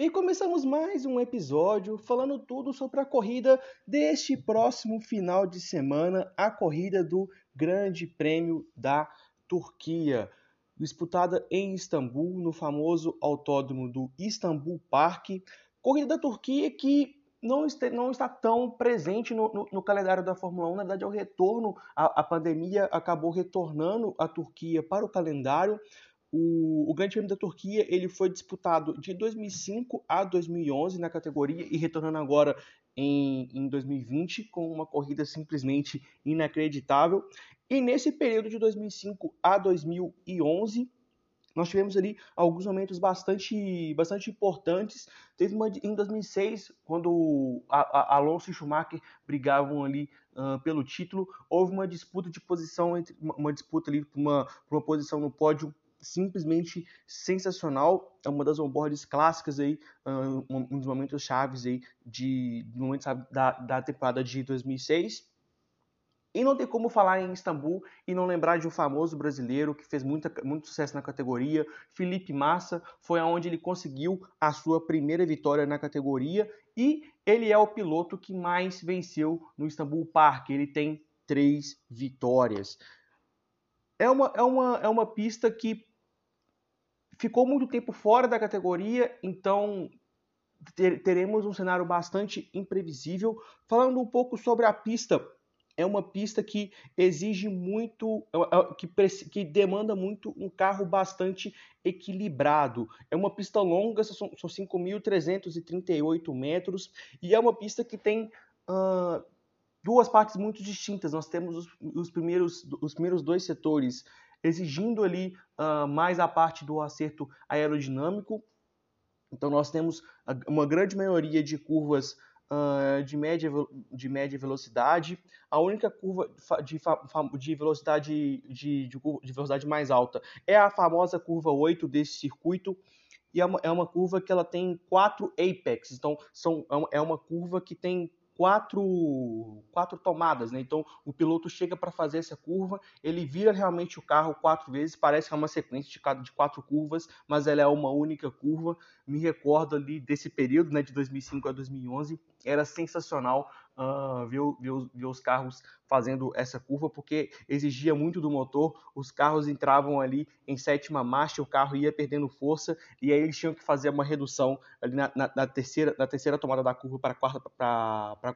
E começamos mais um episódio falando tudo sobre a corrida deste próximo final de semana, a corrida do Grande Prêmio da Turquia, disputada em Istambul, no famoso autódromo do Istambul Park. Corrida da Turquia que não está, não está tão presente no, no, no, calendário da Fórmula 1. Na verdade, é o retorno, a, a pandemia acabou retornando a Turquia para o calendário. O, o, Grande Prêmio da Turquia ele foi disputado de 2005 a 2011 na categoria e retornando agora em, em 2020 com uma corrida simplesmente inacreditável. E nesse período de 2005 a 2011 nós tivemos ali alguns momentos bastante, bastante importantes. Teve uma em 2006, quando a, a Alonso e Schumacher brigavam ali uh, pelo título, houve uma disputa de posição entre uma disputa ali uma, uma posição no pódio simplesmente sensacional. É uma das onboards clássicas aí, um dos momentos chaves aí de momentos da, da temporada de 2006. E não tem como falar em Istambul e não lembrar de um famoso brasileiro que fez muita, muito sucesso na categoria, Felipe Massa, foi aonde ele conseguiu a sua primeira vitória na categoria e ele é o piloto que mais venceu no Istambul Park, ele tem três vitórias. É uma, é uma, é uma pista que ficou muito tempo fora da categoria, então ter, teremos um cenário bastante imprevisível. Falando um pouco sobre a pista, é uma pista que exige muito, é é, que, que demanda muito um carro bastante equilibrado. É uma pista longa, são, são 5.338 metros, e é uma pista que tem uh, duas partes muito distintas. Nós temos os, os, primeiros, os primeiros dois setores exigindo ali uh, mais a parte do acerto aerodinâmico. Então nós temos uma grande maioria de curvas uh, de, média, de média velocidade. A única curva de, de velocidade, de, de, de velocidade mais alta é a famosa curva 8 desse circuito e é uma, é uma, curva que ela tem quatro apex, então são, é uma é curva que tem quatro, quatro tomadas, né? Então o piloto chega para fazer essa curva, ele vira realmente o carro quatro vezes, parece que é uma sequência de, de quatro curvas, mas ela é uma única curva. Me recordo ali desse período, né, de 2005 a 2011, era sensacional uh, ver, ver, ver, os carros fazendo essa curva, porque exigia muito do motor, os carros entravam ali em sétima marcha, o carro ia perdendo força, e aí eles tinham que fazer uma redução ali na, na, na terceira, na terceira tomada da curva para a quarta,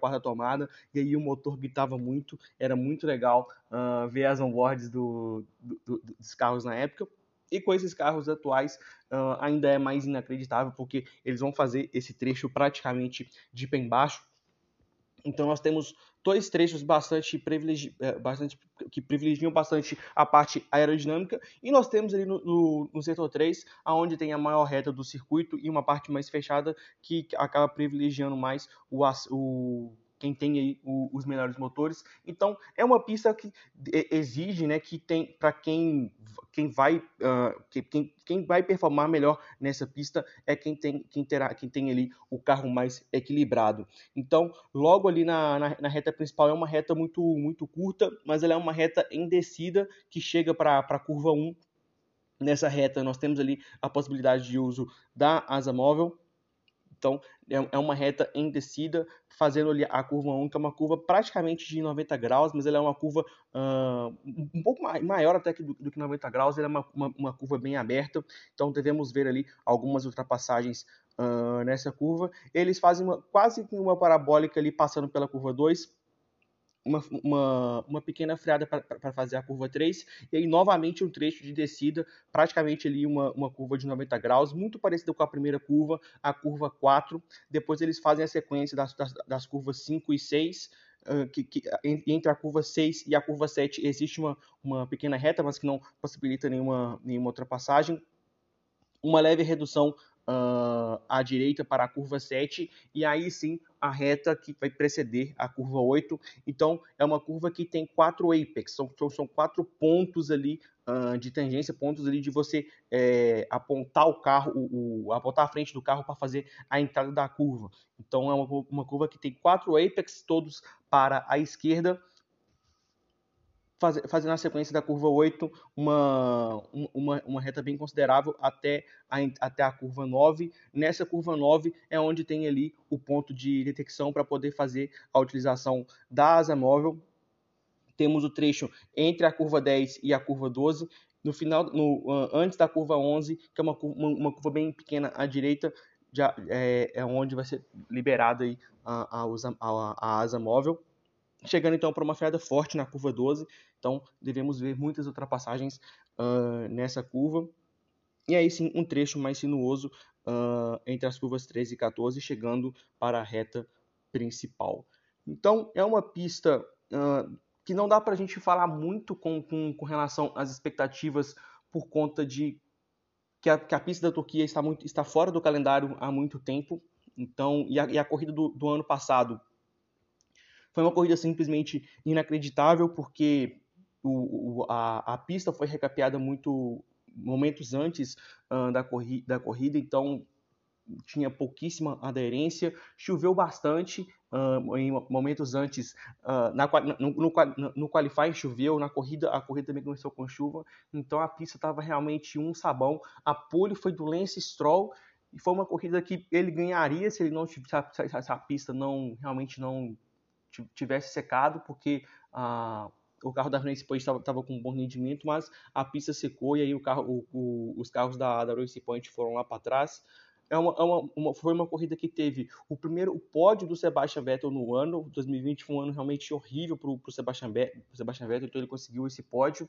quarta tomada, e aí o motor gritava muito, era muito legal uh, ver as onboards do, do, do, dos carros na época. E com esses carros atuais uh, ainda é mais inacreditável, porque eles vão fazer esse trecho praticamente de pé embaixo, então nós temos dois trechos bastante, privilegi é, bastante que privilegiam bastante a parte aerodinâmica. E nós temos ali no, no, no, setor 3, aonde tem a maior reta do circuito e uma parte mais fechada que acaba privilegiando mais o, o quem tem o, os menores motores. Então é uma pista que exige, né, que tem para quem quem vai uh, que, quem, quem vai performar melhor nessa pista é quem tem quem terá quem tem ali o carro mais equilibrado. Então logo ali na, na, na reta principal é uma reta muito muito curta, mas ela é uma reta em descida que chega para a curva 1 Nessa reta, nós temos ali a possibilidade de uso da asa móvel, então, é, é uma reta em descida, fazendo ali a curva 1, que é uma curva praticamente de 90 graus, mas ela é uma curva uh, um pouco maior até que do, do que 90 graus, ela é uma, uma, uma, curva bem aberta, então devemos ver ali algumas ultrapassagens uh, nessa curva. Eles fazem uma, quase uma parabólica ali passando pela curva 2, uma, uma, uma pequena freada para fazer a curva 3, e aí novamente um trecho de descida, praticamente ali uma, uma curva de 90 graus, muito parecido com a primeira curva, a curva 4. Depois eles fazem a sequência das, das, das curvas 5 e 6, uh, que, que, entre a curva 6 e a curva 7 existe uma, uma pequena reta, mas que não possibilita nenhuma, nenhuma ultrapassagem. Uma leve redução uh, à direita para a curva 7 e aí sim a reta que vai preceder a curva 8. Então é uma curva que tem quatro apex, são, são quatro pontos ali uh, de tangência, pontos ali de você é, apontar o carro, o, o, apontar a frente do carro para fazer a entrada da curva. Então é uma, uma curva que tem quatro apex, todos para a esquerda fazendo a sequência da curva 8 uma, uma, uma reta bem considerável até a, até a curva 9. Nessa curva 9 é onde tem ali o ponto de detecção para poder fazer a utilização da asa móvel. Temos o trecho entre a curva 10 e a curva 12. No final, no, antes da curva 11, que é uma, uma, uma curva bem pequena à direita, já, é, é onde vai ser liberada a, a, a, a asa móvel chegando então para uma freada forte na curva 12, então devemos ver muitas ultrapassagens uh, nessa curva. E aí sim, um trecho mais sinuoso uh, entre as curvas 13 e 14, chegando para a reta principal. Então é uma pista uh, que não dá para a gente falar muito com, com, com, relação às expectativas por conta de que a, que a pista da Turquia está, muito, está fora do calendário há muito tempo. Então, e a, e a corrida do, do ano passado foi uma corrida simplesmente inacreditável, porque o, o, a, a, pista foi recapeada muito momentos antes uh, da, corri da corrida, então tinha pouquíssima aderência, choveu bastante uh, em momentos antes, uh, na, no, no, no choveu, na corrida a corrida também começou com chuva, então a pista estava realmente um sabão, a pole foi do Lance Stroll, e foi uma corrida que ele ganharia se ele não se a, se a pista não realmente não tivesse secado, porque ah, o carro da Race Point estava com um bom rendimento, mas a pista secou e aí o carro, o, o, os carros da, da Race Point foram lá para trás. É uma, é uma, uma, foi uma corrida que teve o primeiro o pódio do Sebastian Vettel no ano. 2020 foi um ano realmente horrível para o Sebastian, Sebastian Vettel, então ele conseguiu esse pódio.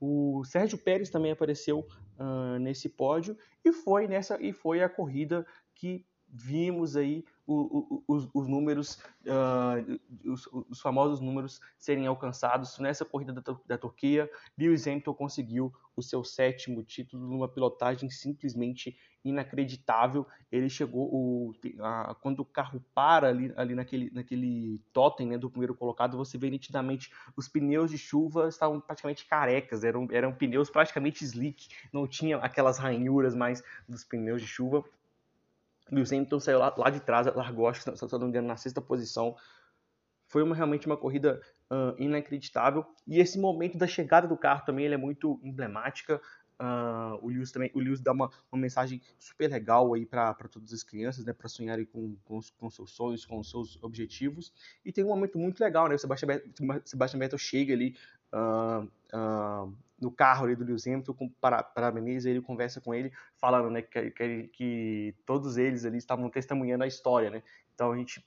O Sérgio Pérez também apareceu uh, nesse pódio e foi nessa e foi a corrida que vimos aí o, o, os, os, números, uh, os, os, famosos números serem alcançados nessa corrida da, da Turquia. Lewis Hamilton conseguiu o seu sétimo título numa pilotagem simplesmente inacreditável. Ele chegou o, a, quando o carro para ali, ali naquele, naquele totem né, do primeiro colocado, você vê nitidamente os pneus de chuva estavam praticamente carecas, eram, eram pneus praticamente slick, não tinha aquelas ranhuras mais dos pneus de chuva. Lewis Hamilton saiu lá, lá de trás, largou, acho que se não na sexta posição. Foi uma, realmente uma corrida uh, inacreditável. E esse momento da chegada do carro também ele é muito emblemática. Uh, o Lewis também, o Lewis dá uma, uma mensagem super legal aí para todas as crianças, né, para sonharem com, com, com, seus sonhos, com seus objetivos. E tem um momento muito legal, né? O Sebastian Vettel, Sebastian Vettel chega ali uh, uh, no carro ali do Lewis Hamilton com para, ele conversa com ele, falando né, que, que, que, todos eles ali estavam testemunhando a história, né? Então a gente,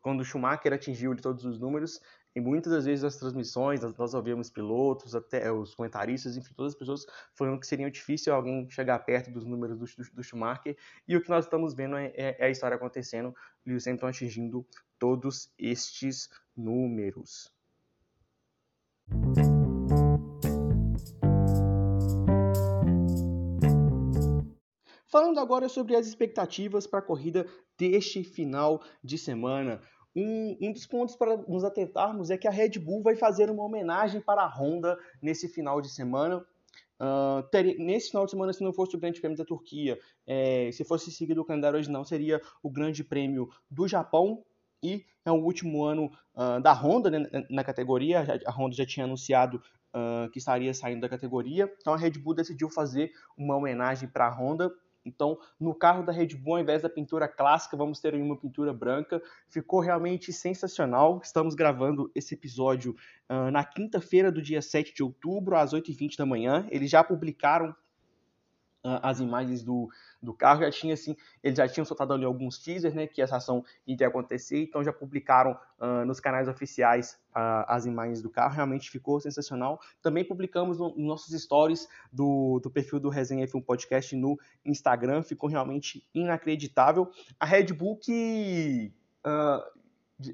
quando o Schumacher atingiu todos os números, e muitas das vezes as transmissões, nós ouvimos pilotos, até os comentaristas, enfim, todas as pessoas falando que seria difícil alguém chegar perto dos números do, do, do Schumacher, e o que nós estamos vendo é, é, é a história acontecendo, Lewis Hamilton atingindo todos estes números. Falando agora sobre as expectativas para a corrida deste final de semana. Um, um, dos pontos para nos atentarmos é que a Red Bull vai fazer uma homenagem para a Honda nesse final de semana. Uh, teria, nesse final de semana, se não fosse o Grande Prêmio da Turquia, é, se fosse seguido o calendário original, seria o Grande Prêmio do Japão. E é o último ano uh, da Honda né, na categoria. A Honda já tinha anunciado uh, que estaria saindo da categoria. Então a Red Bull decidiu fazer uma homenagem para a Honda então, no carro da Red Bull, ao invés da pintura clássica, vamos ter uma pintura branca. Ficou realmente sensacional. Estamos gravando esse episódio uh, na quinta-feira do dia 7 de outubro, às 8h20 da manhã. Eles já publicaram as imagens do, do carro, já tinha assim, eles já tinham soltado ali alguns teasers, né, que essa ação iria acontecer, então já publicaram uh, nos canais oficiais uh, as imagens do carro, realmente ficou sensacional. Também publicamos nos no nossos stories do, do perfil do Resenha F1 Podcast no Instagram, ficou realmente inacreditável. A Red Bull que uh,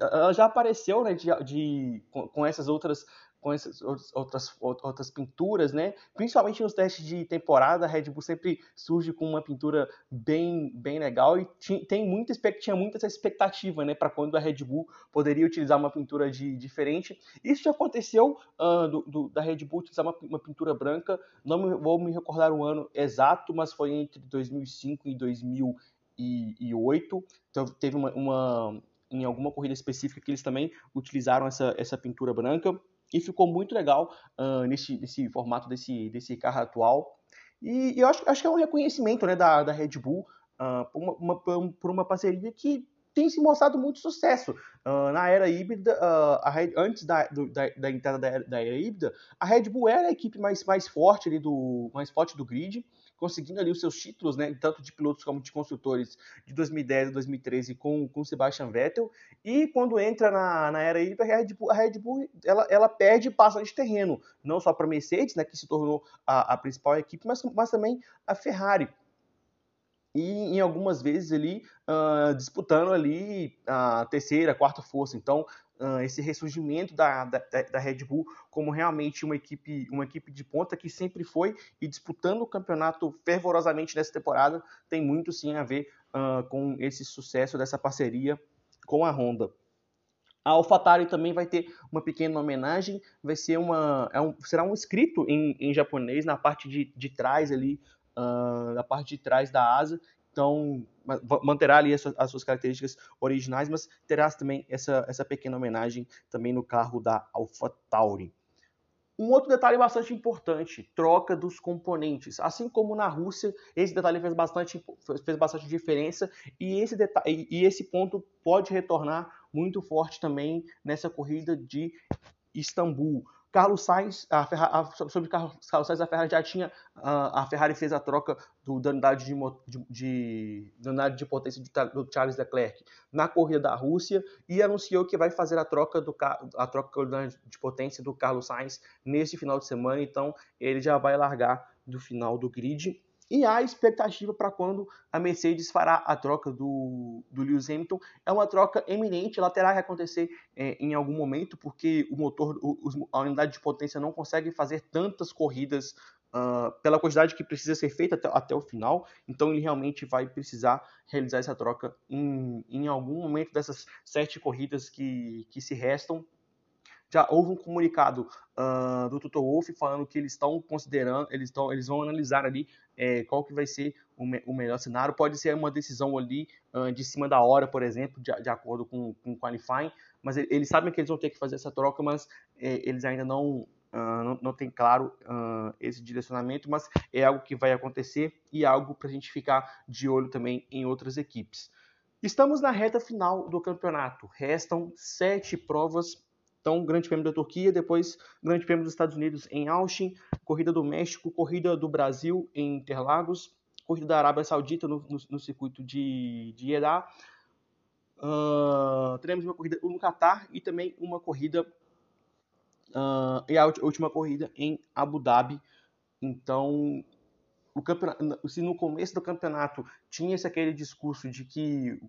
ela já apareceu, né, de, de com, com essas outras com essas outras, outras pinturas, né? Principalmente nos testes de temporada, a Red Bull sempre surge com uma pintura bem, bem legal e tem muita, tinha muita essa expectativa, né? Para quando a Red Bull poderia utilizar uma pintura de, diferente. Isso já aconteceu uh, do, do, da Red Bull utilizar uma, uma pintura branca, não me, vou me recordar o ano exato, mas foi entre 2005 e 2008. Então teve uma, uma em alguma corrida específica que eles também utilizaram essa, essa pintura branca e ficou muito legal uh, nesse, nesse formato desse, desse carro atual. E, e eu acho, acho que é um reconhecimento né, da, da Red Bull uh, por, uma, uma, por uma parceria que tem se mostrado muito sucesso. Uh, na era híbrida, uh, Red, antes da, do, da, da, entrada da, da, era híbrida, a Red Bull era a equipe mais, mais forte ali do mais forte do grid conseguindo ali os seus títulos, né, tanto de pilotos como de construtores, de 2010 a 2013 com, com Sebastian Vettel. E quando entra na, na era híbrida, a Red Bull, a Red Bull ela, ela perde e passa de terreno, não só para a Mercedes, né, que se tornou a, a principal equipe, mas, mas também a Ferrari e em algumas vezes ali uh, disputando ali a terceira, quarta força. Então uh, esse ressurgimento da, da, da, Red Bull como realmente uma equipe, uma equipe de ponta que sempre foi e disputando o campeonato fervorosamente nessa temporada tem muito sim a ver uh, com esse sucesso dessa parceria com a Honda. A AlphaTauri também vai ter uma pequena homenagem, vai ser uma, é um, será um escrito em, em japonês na parte de, de trás ali, uh, parte de trás da asa, então, manterá ali as suas, as suas, características originais, mas terá também essa, essa pequena homenagem também no carro da AlphaTauri. Um outro detalhe bastante importante, troca dos componentes. Assim como na Rússia, esse detalhe fez bastante, fez bastante diferença e esse, detalhe, e esse ponto pode retornar muito forte também nessa corrida de Istambul. Carlos Sainz, a Ferrari, a, sobre Carlos, Carlos Sainz, a Ferrari já tinha, a, a Ferrari fez a troca do, da unidade de, de, de, de potência do, Charles Leclerc na corrida da Rússia e anunciou que vai fazer a troca, do, a troca de potência do Carlos Sainz nesse final de semana, então ele já vai largar do final do grid e há expectativa para quando a Mercedes fará a troca do, do Lewis Hamilton. É uma troca eminente, ela terá que acontecer é, em algum momento, porque o motor, o, a unidade de potência não consegue fazer tantas corridas uh, pela quantidade que precisa ser feita até, até, o final. Então ele realmente vai precisar realizar essa troca em, em algum momento dessas sete corridas que, que se restam já houve um comunicado uh, do Toto Wolff falando que eles estão considerando, eles, estão, eles vão analisar ali é, qual que vai ser o, me, o, melhor cenário. Pode ser uma decisão ali uh, de cima da hora, por exemplo, de, de acordo com, com o qualifying, mas eles sabem que eles vão ter que fazer essa troca, mas é, eles ainda não, Uh, não, não, tem claro uh, esse direcionamento, mas é algo que vai acontecer e algo para a gente ficar de olho também em outras equipes. Estamos na reta final do campeonato, restam sete provas então, Grande Prêmio da Turquia, depois Grande Prêmio dos Estados Unidos em Austin, Corrida do México, Corrida do Brasil em Interlagos, Corrida da Arábia Saudita no, no, no circuito de, de Jeddah. Uh, teremos uma corrida no Qatar e também uma corrida uh, e a última corrida em Abu Dhabi. Então, o campeonato, se no começo do campeonato tinha esse aquele discurso de que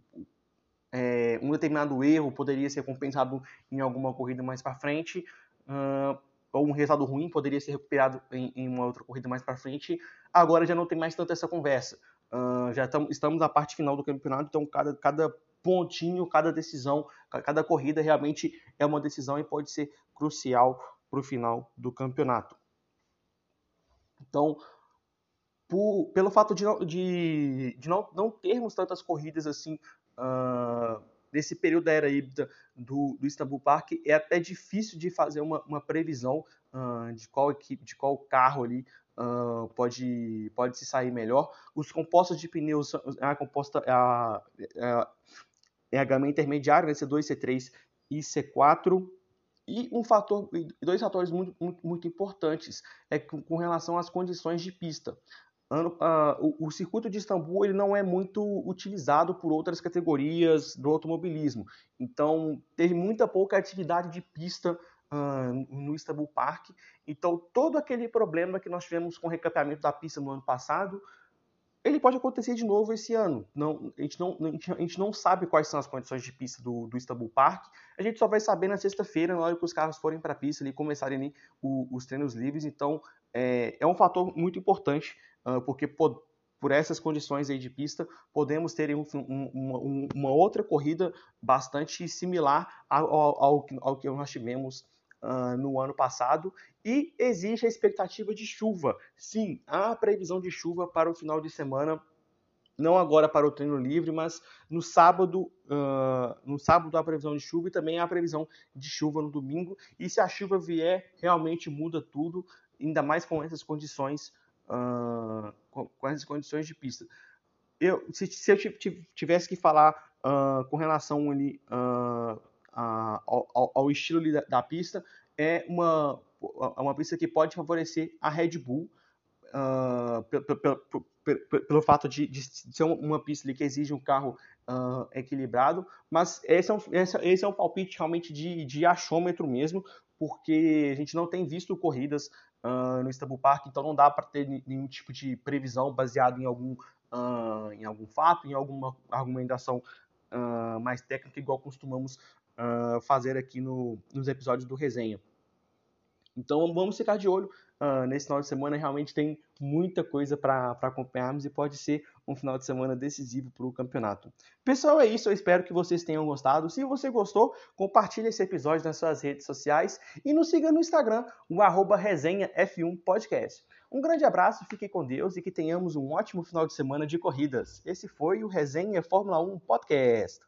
é, um determinado erro poderia ser compensado em alguma corrida mais para frente, uh, ou um resultado ruim poderia ser recuperado em, em uma outra corrida mais para frente. Agora já não tem mais tanto essa conversa. Uh, já tam, estamos na parte final do campeonato, então cada, cada pontinho, cada decisão, cada corrida realmente é uma decisão e pode ser crucial para o final do campeonato. Então, por, pelo fato de, não, de, de não, não termos tantas corridas assim uh, nesse período da era híbrida do, do Istanbul Park, é até difícil de fazer uma, uma previsão uh, de qual equipe, de qual carro ali uh, pode, pode se sair melhor. Os compostos de pneus, a composta é a, é a, é a gama intermediária, né, C2, C3 e C4. E um fator, dois fatores muito, muito, muito importantes é com, com relação às condições de pista ano, uh, o, o, circuito de Istambul ele não é muito utilizado por outras categorias do automobilismo. Então, teve muita pouca atividade de pista uh, no Istanbul Park. Então, todo aquele problema que nós tivemos com o recapeamento da pista no ano passado ele pode acontecer de novo esse ano. Não, a, gente não, a, gente, não sabe quais são as condições de pista do, do Istanbul Park. A gente só vai saber na sexta-feira, na hora que os carros forem para a pista e começarem os treinos livres. Então, é, é, um fator muito importante, uh, porque por, por, essas condições aí de pista, podemos ter um, um, uma outra corrida bastante similar ao, ao, ao que nós tivemos uh, no ano passado e existe a expectativa de chuva. Sim, há previsão de chuva para o final de semana não agora para o treino livre, mas no sábado, uh, no sábado há previsão de chuva e também há previsão de chuva no domingo. E se a chuva vier, realmente muda tudo, ainda mais com essas condições, uh, com, com, essas condições de pista. Eu, se, se eu tivesse que falar uh, com relação ali, ao, ao, estilo da, da, pista, é uma, uma pista que pode favorecer a Red Bull uh, pelo, pelo, fato de, de, ser uma pista que exige um carro uh, equilibrado, mas esse é, um, esse, esse é um palpite realmente de, de achômetro mesmo, porque a gente não tem visto corridas uh, no Istanbul Park, então não dá para ter nenhum tipo de previsão baseado em algum, uh, em algum fato, em alguma argumentação uh, mais técnica, igual costumamos fazer aqui no, nos episódios do Resenha. Então vamos ficar de olho nesse final de semana. Realmente tem muita coisa para acompanharmos e pode ser um final de semana decisivo para o campeonato. Pessoal, é isso. Eu espero que vocês tenham gostado. Se você gostou, compartilhe esse episódio nas suas redes sociais e nos siga no Instagram, o arroba resenhaf1podcast. Um grande abraço, fique com Deus e que tenhamos um ótimo final de semana de corridas. Esse foi o Resenha Fórmula 1 Podcast.